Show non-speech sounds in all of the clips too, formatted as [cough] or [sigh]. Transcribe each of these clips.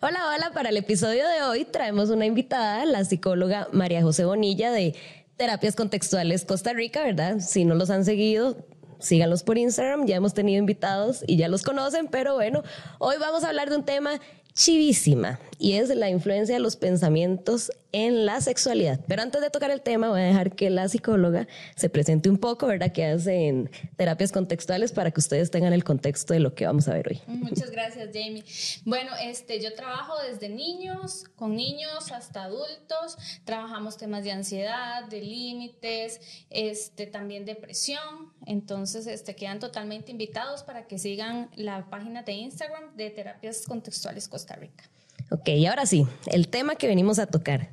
hola, hola, para el episodio de hoy traemos una invitada, la psicóloga María José Bonilla de Terapias Contextuales Costa Rica, ¿verdad? Si no los han seguido, síganlos por Instagram, ya hemos tenido invitados y ya los conocen, pero bueno, hoy vamos a hablar de un tema chivísima y es la influencia de los pensamientos en la sexualidad. Pero antes de tocar el tema, voy a dejar que la psicóloga se presente un poco, ¿verdad? Que hacen terapias contextuales para que ustedes tengan el contexto de lo que vamos a ver hoy. Muchas gracias, Jamie. Bueno, este, yo trabajo desde niños, con niños hasta adultos. Trabajamos temas de ansiedad, de límites, este, también depresión. Entonces, este, quedan totalmente invitados para que sigan la página de Instagram de Terapias Contextuales Costa Rica. Ok, y ahora sí, el tema que venimos a tocar.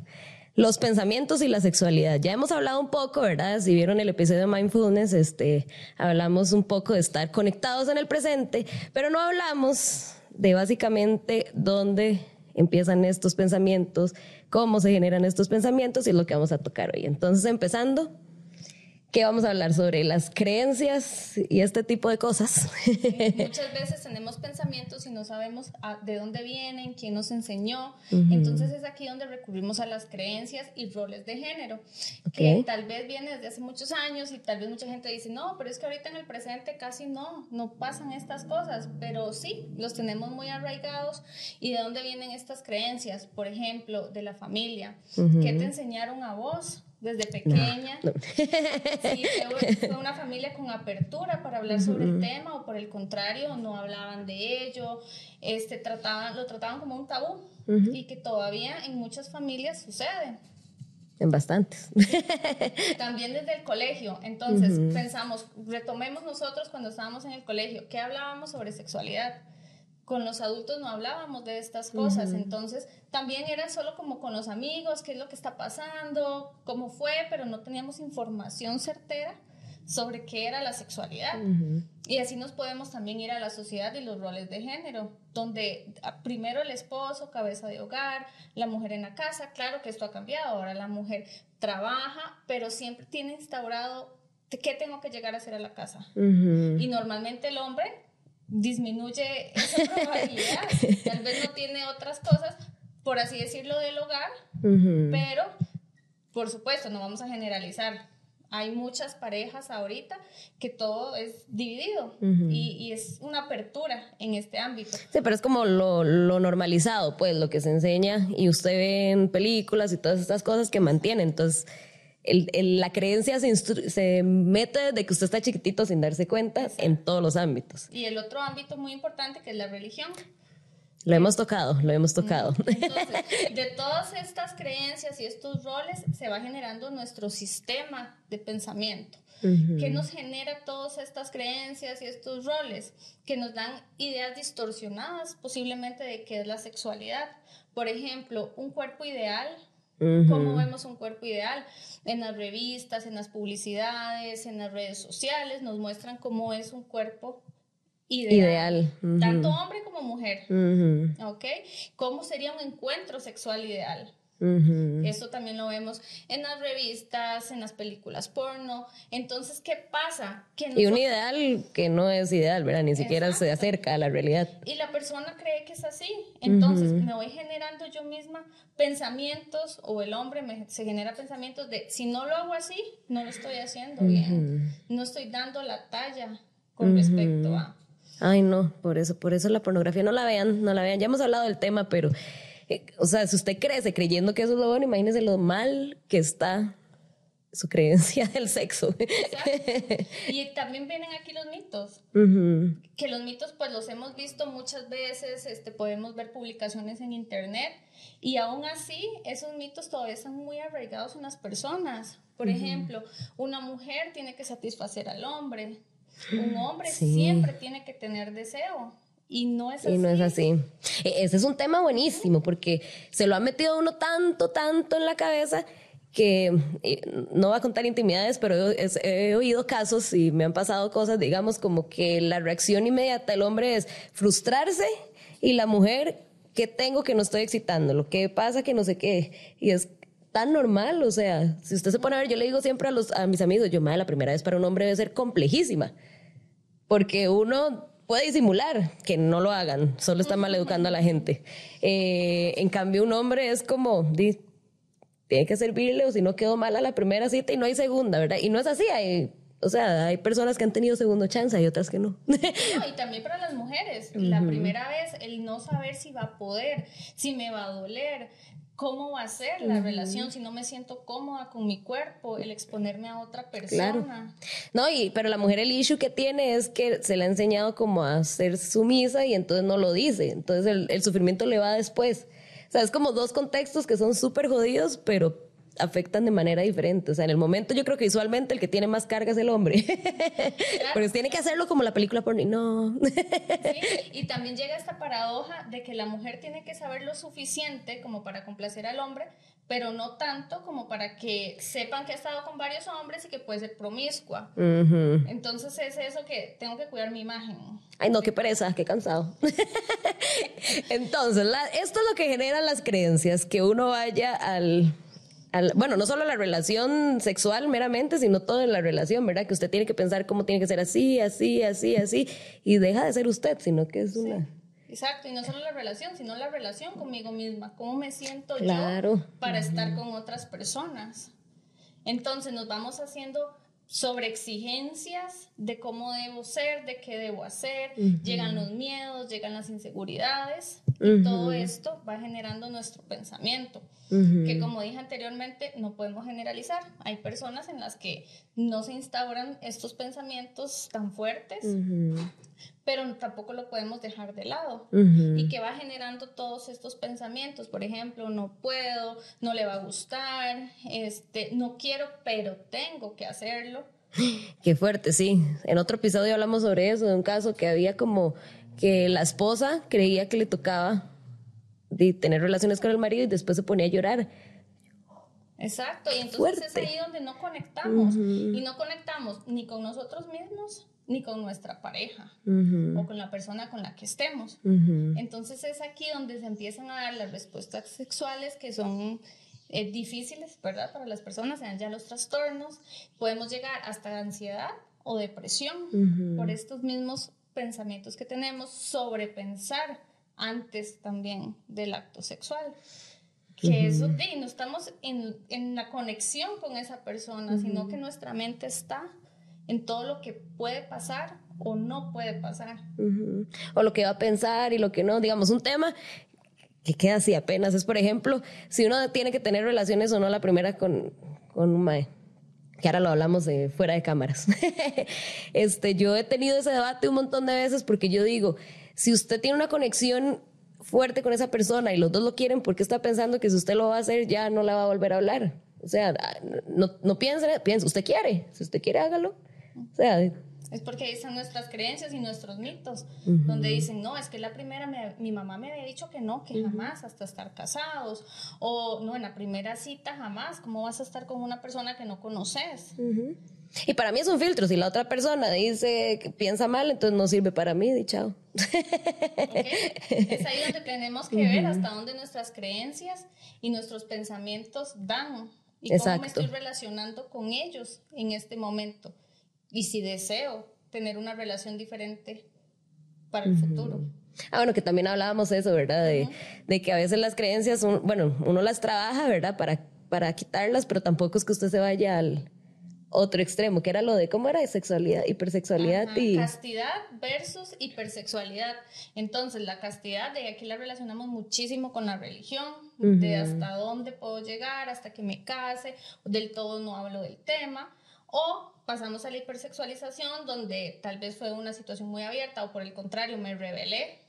Los pensamientos y la sexualidad. Ya hemos hablado un poco, ¿verdad? Si vieron el episodio de Mindfulness, este, hablamos un poco de estar conectados en el presente, pero no hablamos de básicamente dónde empiezan estos pensamientos, cómo se generan estos pensamientos y es lo que vamos a tocar hoy. Entonces, empezando, ¿Qué vamos a hablar sobre las creencias y este tipo de cosas. Muchas [laughs] veces tenemos pensamientos y no sabemos de dónde vienen, quién nos enseñó. Entonces es aquí donde recurrimos a las creencias y roles de género, que tal vez viene desde hace muchos años y tal vez mucha gente dice, no, pero es que ahorita en el presente casi no, no pasan estas cosas, pero sí, los tenemos muy arraigados. ¿Y de dónde vienen estas creencias? Por ejemplo, de la familia. ¿Qué te enseñaron a vos? Desde pequeña. Sí, [laughs] fue, una familia con apertura para hablar sobre el tema o por el contrario, no hablaban de ello, este, trataban, lo trataban como un tabú y que todavía en muchas familias sucede. En bastantes. [laughs] También desde el colegio. Entonces, pensamos, retomemos nosotros cuando estábamos en el colegio, ¿qué hablábamos sobre sexualidad? Con los adultos no hablábamos de estas cosas, entonces también era solo como con los amigos, qué es lo que está pasando, cómo fue, pero no teníamos información certera sobre qué era la sexualidad. Y así nos podemos también ir a la sociedad y los roles de género, donde ah, primero el esposo, cabeza de hogar, la mujer en la casa, claro que esto ha cambiado, ahora la mujer trabaja, pero siempre tiene instaurado qué tengo que llegar a hacer a la casa. Y normalmente el hombre disminuye esa [laughs] probabilidad. Tal vez no tiene otras cosas, por así decirlo, del hogar, pero por supuesto, no vamos a generalizar. Hay muchas parejas ahorita que todo es dividido y, es una apertura en este ámbito. Sí, pero es como lo, lo, normalizado, pues, lo que se enseña y usted ve en películas y todas estas cosas que mantiene. Entonces, el, la creencia se, se, mete desde que usted está chiquitito sin darse cuenta en todos los ámbitos. Y el otro ámbito muy importante que es la religión. Lo hemos tocado, lo hemos tocado. [laughs] Entonces, de todas estas creencias y estos roles se va generando nuestro sistema de pensamiento. que nos genera todas estas creencias y estos roles? Que nos dan ideas distorsionadas posiblemente de qué es la sexualidad. Por ejemplo, un cuerpo ideal cómo vemos un cuerpo ideal. En las revistas, en las publicidades, en las redes sociales, nos muestran cómo es un cuerpo ideal. Tanto hombre como mujer. ¿Ok? ¿Cómo sería un encuentro sexual ideal? Eso también lo vemos en las revistas, en las películas porno. Entonces, ¿qué pasa? Que Y un ideal que no es ideal, ¿verdad? Ni siquiera se acerca a la realidad. Y la persona cree que es así. Entonces, me voy generando yo misma pensamientos, o el hombre me, se genera pensamientos de, si no lo hago así, no lo estoy haciendo bien. No estoy dando la talla con respecto a... Ay, no, por eso, por eso la pornografía no la vean, no la vean. Ya hemos hablado del tema, pero o sea, si usted crece creyendo que eso es lo bueno, imagínese lo mal que está su creencia del sexo. Y también vienen aquí los mitos, que los mitos pues los hemos visto muchas veces, este, podemos ver publicaciones en internet y aún así esos mitos todavía están muy arraigados en las personas. Por ejemplo, una mujer tiene que satisfacer al hombre, un hombre siempre tiene que tener deseo. Y no es así. Y no es así. E, ese es un tema buenísimo porque se lo ha metido uno tanto, tanto en la cabeza que no va a contar intimidades, pero he, oído casos y me han pasado cosas, digamos, como que la reacción inmediata del hombre es frustrarse y la mujer, ¿qué tengo que no estoy excitando? Lo que pasa que no sé qué. Y es tan normal, o sea, si usted se pone a ver, yo le digo siempre a, los, a mis amigos, yo, madre, la primera vez para un hombre debe ser complejísima, porque uno puede disimular que no lo hagan, solo está mal educando a la gente. Eh, en cambio, un hombre es como, tiene que servirle o si no quedó mal a la primera cita y no hay segunda, ¿verdad? Y no es así, hay o sea, hay personas que han tenido segundo chance y otras que no. no y [laughs] también para las mujeres, la primera vez, el no saber si va a poder, si me va a doler, cómo va a ser la relación si no me siento cómoda con mi cuerpo, el exponerme a otra persona. Claro. No, y, pero la mujer el issue que tiene es que se le ha enseñado como a ser sumisa y entonces no lo dice. Entonces el, el sufrimiento le va después. O sea, es como dos contextos que son súper jodidos, pero afectan de manera diferente. O sea, en el momento yo creo que visualmente el que tiene más carga es el hombre. [laughs] Pero tiene que hacerlo como la película porno. No. y también llega esta paradoja de que la mujer tiene que saber lo suficiente como para complacer al hombre, pero no tanto como para que sepan que ha estado con varios hombres y que puede ser promiscua. Entonces es eso que tengo que cuidar mi imagen. Ay, no, qué pereza, qué cansado. [laughs] Entonces, esto es lo que genera las creencias, que uno vaya al bueno, no solo la relación sexual meramente, sino toda la relación, ¿verdad? Que usted tiene que pensar cómo tiene que ser así, así, así, así, y deja de ser usted, sino que es una... Exacto, y no solo la relación, sino la relación conmigo misma, cómo me siento yo para estar con otras personas. Entonces nos vamos haciendo sobre exigencias de cómo debo ser, de qué debo hacer, llegan los miedos, llegan las inseguridades, y todo esto va generando nuestro pensamiento, que como dije anteriormente, no podemos generalizar. Hay personas en las que no se instauran estos pensamientos tan fuertes, pero tampoco lo podemos dejar de lado. Y que va generando todos estos pensamientos, por ejemplo, no puedo, no le va a gustar, este, no quiero, pero tengo que hacerlo. [gasps] Qué fuerte, sí. En otro episodio hablamos sobre eso, de un caso que había como que la esposa creía que le tocaba de tener relaciones con el marido y después se ponía a llorar. Exacto, y entonces es ahí donde no conectamos. Y no conectamos ni con nosotros mismos, ni con nuestra pareja o con la persona con la que estemos. Entonces es aquí donde se empiezan a dar las respuestas sexuales que son eh, difíciles, ¿verdad? Para las personas, sean ya los trastornos. Podemos llegar hasta ansiedad o depresión por estos mismos pensamientos que tenemos, sobrepensar antes también del acto sexual. Que eso, de, no estamos en, en, la conexión con esa persona, sino que nuestra mente está en todo lo que puede pasar o no puede pasar. O lo que va a pensar y lo que no. Digamos, un tema que queda así apenas es, por ejemplo, si uno tiene que tener relaciones o no la primera con, con un mae. Que ahora lo hablamos de fuera de cámaras. [laughs] este, yo he tenido ese debate un montón de veces porque yo digo, si usted tiene una conexión fuerte con esa persona y los dos lo quieren, ¿por qué está pensando que si usted lo va a hacer ya no la va a volver a hablar? O sea, no, no piense, piense, usted quiere, si usted quiere hágalo. O sea, es porque ahí están nuestras creencias y nuestros mitos, donde dicen, no, es que la primera, mi mamá me había dicho que no, que jamás, hasta estar casados, o no, en la primera cita jamás, ¿cómo vas a estar con una persona que no conoces? Y para mí es un filtro, si la otra persona dice que piensa mal, entonces no sirve para mí, y chao. Es ahí donde tenemos que ver hasta dónde nuestras creencias y nuestros pensamientos dan y cómo me estoy relacionando con ellos en este momento y si deseo tener una relación diferente para el futuro. Ah, bueno, que también hablábamos de eso, ¿verdad? De, de que a veces las creencias, bueno, uno las trabaja, ¿verdad? Para, para quitarlas, pero tampoco es que usted se vaya al otro extremo, que era lo de cómo era de sexualidad, hipersexualidad y... Castidad versus hipersexualidad. Entonces, la castidad, de aquí la relacionamos muchísimo con la religión, de hasta dónde puedo llegar, hasta que me case, del todo no hablo del tema, o pasamos a la hipersexualización, donde tal vez fue una situación muy abierta o por el contrario me rebelé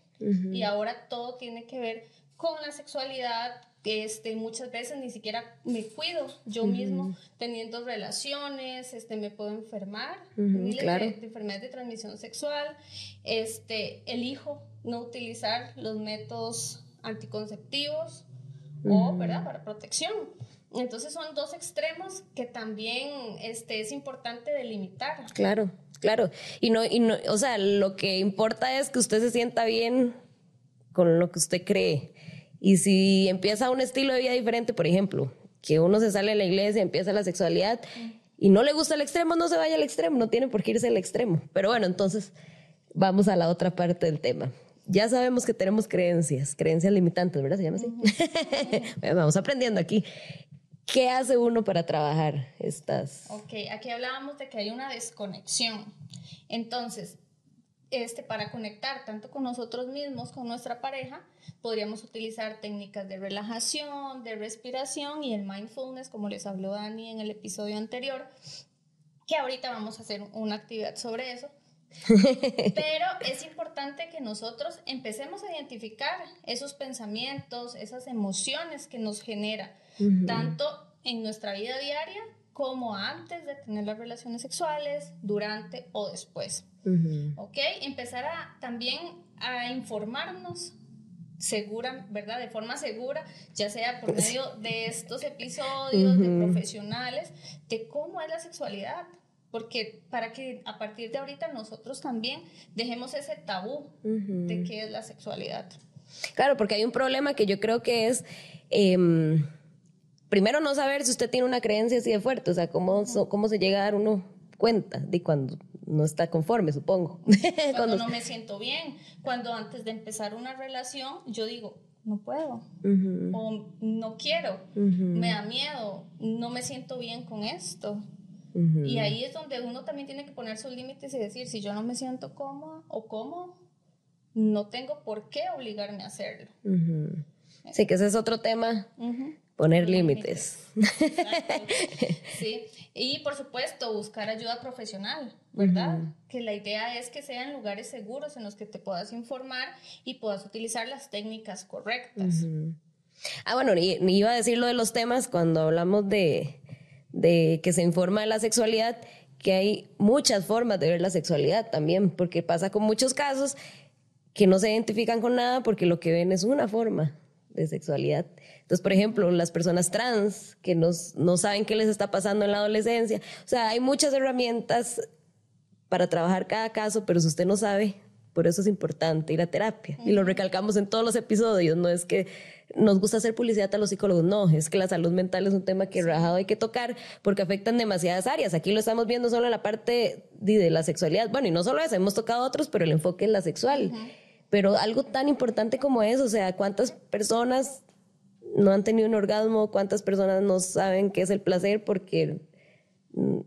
y ahora todo tiene que ver con la sexualidad, este, muchas veces ni siquiera me cuido yo mismo teniendo relaciones, este, me puedo enfermar, claro. de, enfermedades de transmisión sexual, este, elijo no utilizar los métodos anticonceptivos o, ¿verdad?, para protección. Entonces son dos extremos que también este, es importante delimitar. Claro, claro. Y no, y no, o sea, lo que importa es que usted se sienta bien con lo que usted cree. Y si empieza un estilo de vida diferente, por ejemplo, que uno se sale de la iglesia, empieza la sexualidad y no le gusta el extremo, no se vaya al extremo, no tiene por qué irse al extremo. Pero bueno, entonces vamos a la otra parte del tema. Ya sabemos que tenemos creencias, creencias limitantes, ¿verdad? Se llama así. [laughs] vamos aprendiendo aquí. ¿Qué hace uno para trabajar estas? Ok, aquí hablábamos de que hay una desconexión. Entonces, este, para conectar tanto con nosotros mismos, con nuestra pareja, podríamos utilizar técnicas de relajación, de respiración y el mindfulness, como les habló Dani en el episodio anterior, que ahorita vamos a hacer una actividad sobre eso. Pero es importante que nosotros empecemos a identificar esos pensamientos, esas emociones que nos genera, tanto en nuestra vida diaria como antes de tener las relaciones sexuales, durante o después. ¿Ok? Empezar a, también a informarnos segura, ¿verdad? De forma segura, ya sea por medio de estos episodios, de profesionales, de cómo es la sexualidad. Porque para que a partir de ahorita nosotros también dejemos ese tabú de qué es la sexualidad. Claro, porque hay un problema que yo creo que es... Em, primero no saber si usted tiene una creencia así de fuerte, o sea, cómo, cómo se llega a dar uno cuenta de cuando no está conforme, supongo. cuando, [laughs] no me siento bien, cuando antes de empezar una relación yo digo, no puedo, o no quiero, me da miedo, no me siento bien con esto. Y ahí es donde uno también tiene que poner sus límites y decir, si yo no me siento cómoda o cómodo, no tengo por qué obligarme a hacerlo. Sí, que ese es otro tema Poner límites. [laughs] Sí, y por supuesto buscar ayuda profesional, ¿verdad? Que la idea es que sean lugares seguros en los que te puedas informar y puedas utilizar las técnicas correctas. Ah, bueno, iba a decir lo de los temas cuando hablamos de, de que se informa de la sexualidad, que hay muchas formas de ver la sexualidad también, porque pasa con muchos casos que no se identifican con nada porque lo que ven es una forma de sexualidad. Entonces, por ejemplo, las personas trans que no saben qué les está pasando en la adolescencia. O sea, hay muchas herramientas para trabajar cada caso, pero si usted no sabe, por eso es importante ir a terapia. Y lo recalcamos en todos los episodios. No es que nos gusta hacer publicidad a los psicólogos, no, es que la salud mental es un tema que rajado hay que tocar porque afectan demasiadas áreas. Aquí lo estamos viendo solo en la parte de, la sexualidad. Bueno, y no solo eso, hemos tocado otros, pero el enfoque es la sexual. Pero algo tan importante como eso, o sea, cuántas personas no han tenido un orgasmo, cuántas personas no saben qué es el placer porque mm,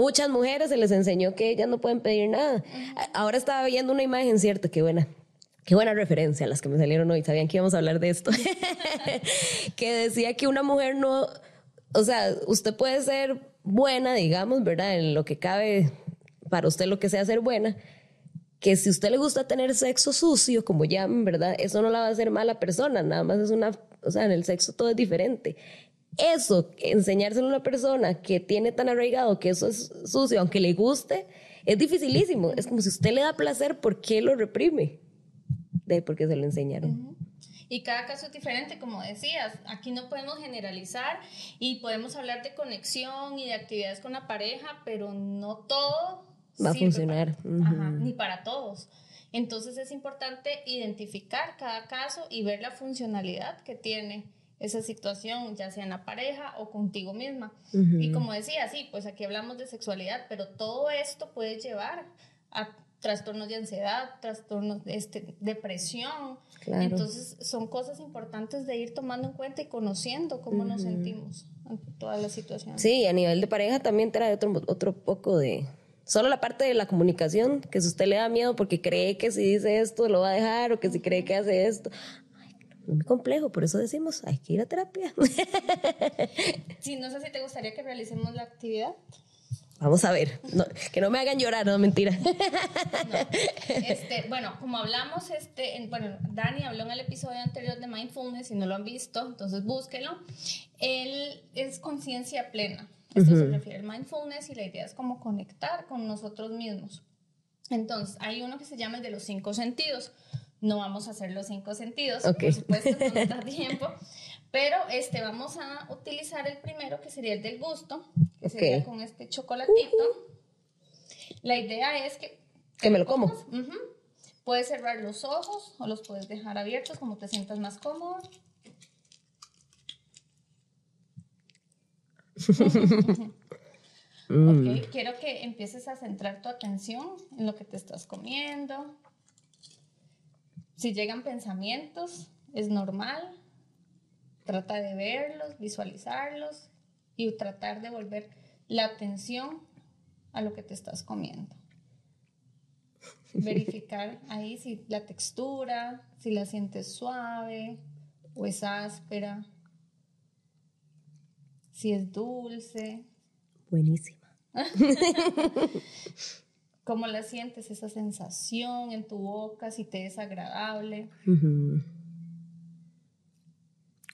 muchas mujeres se les enseñó que ellas no pueden pedir nada. Ahora estaba viendo una imagen, cierto, qué buena. Qué buena referencia a las que me salieron hoy, sabían que íbamos a hablar de esto. [laughs] [laughs] que decía que una mujer no, o sea, usted puede ser buena, digamos, ¿verdad? En lo que cabe para usted lo que sea ser buena, que si usted le gusta tener sexo sucio, como llaman, ¿verdad? Eso no la va a hacer mala persona, nada más es una, o sea, en el sexo todo es diferente. Eso, enseñárselo a una persona que tiene tan arraigado que eso es sucio, aunque le guste, es dificilísimo. Es como si usted le da placer, ¿por qué lo reprime? De porque se lo enseñaron. Y cada caso es diferente, como decías. Aquí no podemos generalizar y podemos hablar de conexión y de actividades con la pareja, pero no todo va a funcionar. ni para todos. Entonces es importante identificar cada caso y ver la funcionalidad que tiene esa situación, ya sea en la pareja o contigo misma. Y como decía, sí, pues aquí hablamos de sexualidad, pero todo esto puede llevar a trastornos de ansiedad, trastornos de este, depresión. Entonces son cosas importantes de ir tomando en cuenta y conociendo cómo nos sentimos en toda la situación. Sí, a nivel de pareja también trae otro, otro poco de, Solo la parte de la comunicación, que si usted le da miedo porque cree que si dice esto lo va a dejar o que si cree que hace esto. Muy complejo, por eso decimos, hay que ir a terapia. [laughs] Sí, no sé si te gustaría que realicemos la actividad. Vamos a ver, que no me hagan llorar, no, mentira. Este, bueno, como hablamos, este, bueno, Dani habló en el episodio anterior de Mindfulness, si no lo han visto, entonces búsquelo. Él es conciencia plena. Esto se refiere al mindfulness y la idea es como conectar con nosotros mismos. Entonces, hay uno que se llama el de los cinco sentidos. No vamos a hacer los cinco sentidos, por supuesto, no nos da [laughs] tiempo. Pero este, vamos a utilizar el primero, que sería el del gusto, que sería con este chocolatito. La idea es que... Que me lo como. Puedes cerrar los ojos o los puedes dejar abiertos como te sientas más cómodo. [laughs] Mm. quiero que empieces a centrar tu atención en lo que te estás comiendo. Si llegan pensamientos, es normal. Trata de verlos, visualizarlos y tratar de volver la atención a lo que te estás comiendo. [laughs] Verificar ahí si la textura, si la sientes suave o es áspera, si es dulce. Buenísima. [laughs] ¿Cómo la sientes esa sensación en tu boca? Si te es agradable.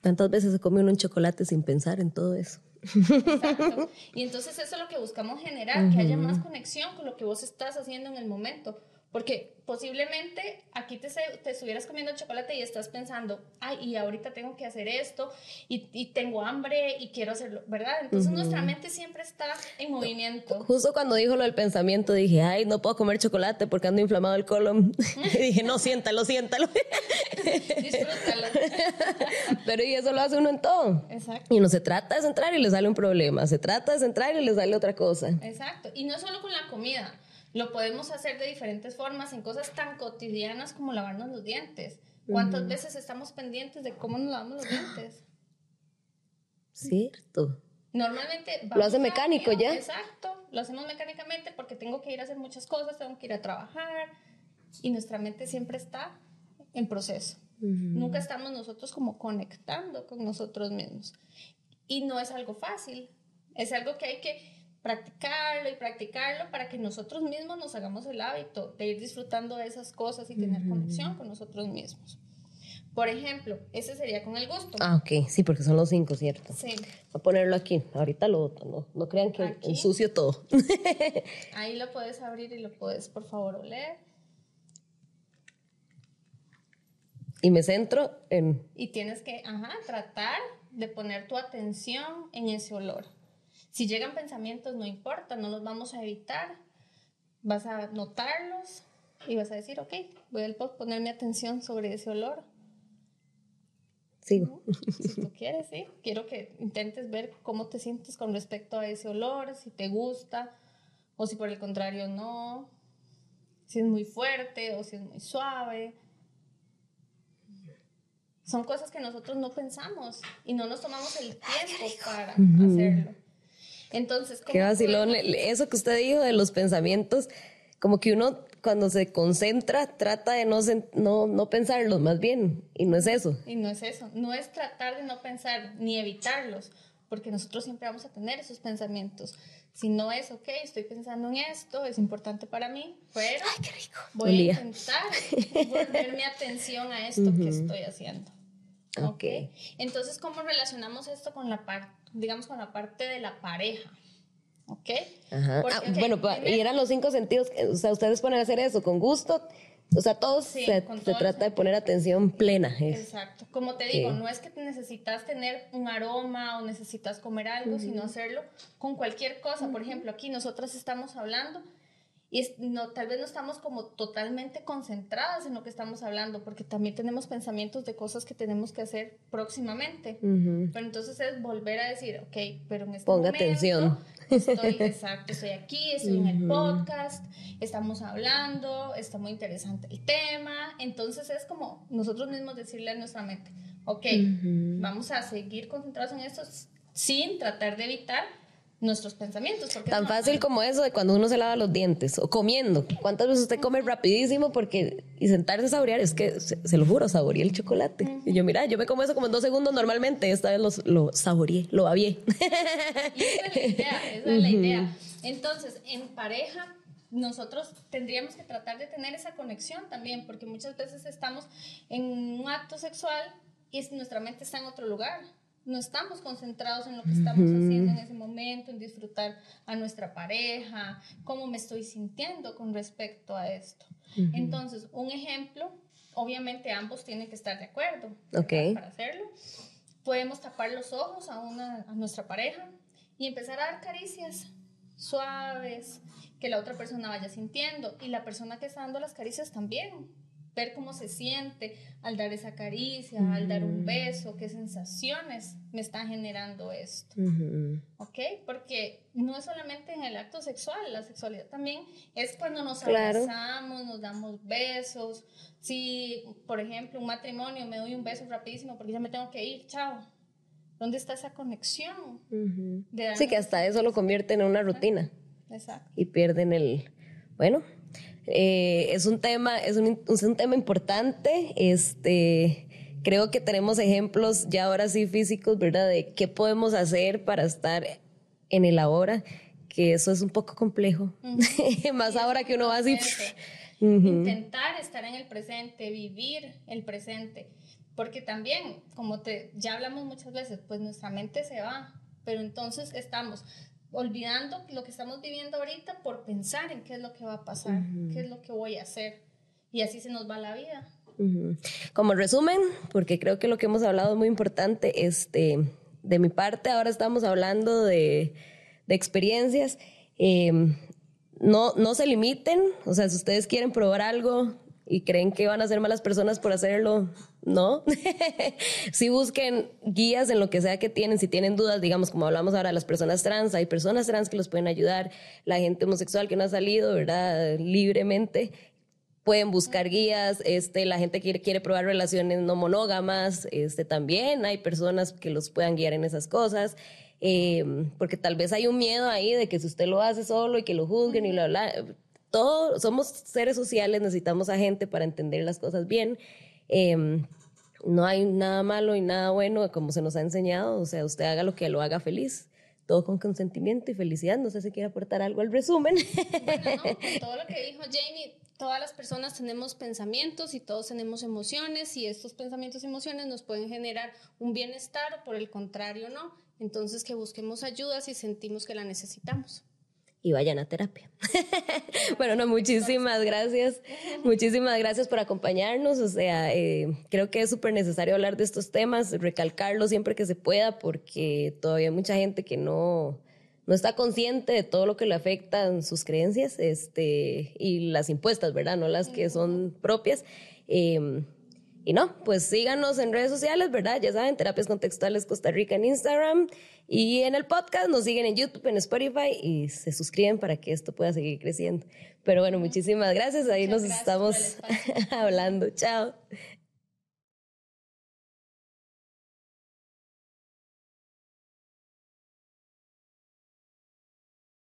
¿Cuántas veces se come uno un chocolate sin pensar en todo eso? Exacto. Y entonces eso es lo que buscamos generar, que haya más conexión con lo que vos estás haciendo en el momento. Porque posiblemente aquí te, te, estuvieras comiendo chocolate y estás pensando, ay, y ahorita tengo que hacer esto, y, y tengo hambre y quiero hacerlo, ¿verdad? Entonces nuestra mente siempre está en movimiento. Justo cuando dijo lo del pensamiento, dije, ay, no puedo comer chocolate porque ando inflamado el colon. [laughs] y dije, no, siéntalo, siéntalo. [laughs] Disfrútalo. [laughs] Pero y eso lo hace uno en todo. Exacto. Y no se trata de centrar y le sale un problema, se trata de centrar y le sale otra cosa. Exacto. Y no solo con la comida. Lo podemos hacer de diferentes formas en cosas tan cotidianas como lavarnos los dientes. ¿Cuántas veces estamos pendientes de cómo nos lavamos los dientes? Cierto. Normalmente lo hace mecánico ya. Exacto, lo hacemos mecánicamente porque tengo que ir a hacer muchas cosas, tengo que ir a trabajar y nuestra mente siempre está en proceso. Nunca estamos nosotros como conectando con nosotros mismos. Y no es algo fácil, es algo que hay que practicarlo y practicarlo para que nosotros mismos nos hagamos el hábito de ir disfrutando de esas cosas y tener conexión con nosotros mismos. Por ejemplo, ese sería con el gusto. Ah, ok, sí, porque son los cinco, ¿cierto? Sí. Voy a ponerlo aquí, ahorita lo otro, no, no crean que ensucio todo. [laughs] Ahí lo puedes abrir y lo puedes, por favor, oler. Y me centro en... Y tienes que, ajá, tratar de poner tu atención en ese olor. Si llegan pensamientos, no importa, no los vamos a evitar. Vas a notarlos y vas a decir, ok, voy a poner mi atención sobre ese olor. Sigo. Si tú quieres, sí. Quiero que intentes ver cómo te sientes con respecto a ese olor, si te gusta o si por el contrario no, si es muy fuerte o si es muy suave. Son cosas que nosotros no pensamos y no nos tomamos el tiempo para hacerlo. Entonces, Qué vacilón. Eso que usted dijo de los pensamientos, como que uno cuando se concentra trata de no, no, no pensarlos, más bien, y no es eso. Y no es eso, no es tratar de no pensar ni evitarlos, porque nosotros siempre vamos a tener esos pensamientos. Si no es, ok, estoy pensando en esto, es importante para mí, pero voy a intentar volver mi atención a esto que estoy haciendo. Ok. Entonces, ¿cómo relacionamos esto con la parte, digamos, con la parte de la pareja? ¿Ok? Ajá. Ah, bueno, y eran los cinco sentidos, o sea, ustedes a hacer eso con gusto, o sea, todos se, trata de poner atención plena. Exacto. Como te digo, no es que necesitas tener un aroma o necesitas comer algo, sino hacerlo con cualquier cosa. Por ejemplo, aquí nosotras estamos hablando y no, tal vez no estamos como totalmente concentradas en lo que estamos hablando, porque también tenemos pensamientos de cosas que tenemos que hacer próximamente. Pero entonces es volver a decir, ok, pero en este Ponga momento atención. Estoy, [laughs] exacto, estoy aquí, estoy en el podcast, estamos hablando, está muy interesante el tema. Entonces es como nosotros mismos decirle a nuestra mente, ok, vamos a seguir concentrados en esto sin tratar de evitar nuestros pensamientos. Tan fácil como eso de cuando uno se lava los dientes o comiendo. ¿Cuántas veces usted come rapidísimo porque y sentarse a saborear? Es que se, lo juro, saboreé el chocolate. Y yo, mira, yo me como eso como en dos segundos normalmente. Esta vez lo, lo saboreé, lo babié. Y [laughs] esa es la idea, esa es la idea. Entonces, en pareja, nosotros tendríamos que tratar de tener esa conexión también, porque muchas veces estamos en un acto sexual y nuestra mente está en otro lugar no estamos concentrados en lo que estamos haciendo en ese momento, en disfrutar a nuestra pareja, cómo me estoy sintiendo con respecto a esto. Entonces, un ejemplo, obviamente ambos tienen que estar de acuerdo para hacerlo. Podemos tapar los ojos a, una, a nuestra pareja y empezar a dar caricias suaves, que la otra persona vaya sintiendo y la persona que está dando las caricias también ver cómo se siente al dar esa caricia, al dar un beso, qué sensaciones me está generando esto. ¿Ok? Porque no es solamente en el acto sexual, la sexualidad también es cuando nos abrazamos, nos damos besos. Si, por ejemplo, un matrimonio me doy un beso rapidísimo porque ya me tengo que ir, chao. ¿Dónde está esa conexión? sí, que hasta eso lo convierten en una rutina. Exacto. Y pierden el, bueno, eh, es un tema, es un, es un, tema importante. Este, creo que tenemos ejemplos ya ahora sí físicos, ¿verdad? De qué podemos hacer para estar en el ahora, que eso es un poco complejo. [laughs] Más ahora que uno va así. Intentar estar en el presente, vivir el presente. Porque también, como te, ya hablamos muchas veces, pues nuestra mente se va, pero entonces estamos olvidando lo que estamos viviendo ahorita por pensar en qué es lo que va a pasar, qué es lo que voy a hacer. Y así se nos va la vida. Como resumen, porque creo que lo que hemos hablado es muy importante, este, de mi parte ahora estamos hablando de, de experiencias. Em, no, no se limiten, o sea, si ustedes quieren probar algo, y creen que van a ser malas personas por hacerlo, no. [laughs] si busquen guías en lo que sea que tienen, si tienen dudas, digamos, como hablamos ahora, las personas trans, hay personas trans que los pueden ayudar, la gente homosexual que no ha salido, ¿verdad? Libremente. Pueden buscar guías, este, la gente que quiere, probar relaciones no monógamas, este, también hay personas que los puedan guiar en esas cosas. Eh, porque tal vez hay un miedo ahí de que si usted lo hace solo y que lo juzguen y bla, bla, todos somos seres sociales, necesitamos a gente para entender las cosas bien. Em, no hay nada malo y nada bueno como se nos ha enseñado, o sea, usted haga lo que lo haga feliz. Todo con consentimiento y felicidad. No sé si quiere aportar algo al resumen. [laughs] Bueno, no, todo lo que dijo Jamie, todas las personas tenemos pensamientos y todos tenemos emociones y estos pensamientos y emociones nos pueden generar un bienestar o por el contrario no. Entonces que busquemos ayuda si sentimos que la necesitamos y vayan a terapia. [laughs] bueno, no, muchísimas gracias. Muchísimas gracias por acompañarnos. O sea, eh, creo que es súper necesario hablar de estos temas, recalcarlo siempre que se pueda, porque todavía hay mucha gente que no, no está consciente de todo lo que le afectan sus creencias este, y las impuestas, ¿verdad? No las que son propias. Eh, y no, pues síganos en redes sociales, ¿verdad? Ya saben, Terapias Contextuales Costa Rica en Instagram y en el podcast, nos siguen en YouTube, en Spotify y se suscriben para que esto pueda seguir creciendo. Pero bueno, muchísimas gracias, ahí nos estamos [laughs] hablando. Chao.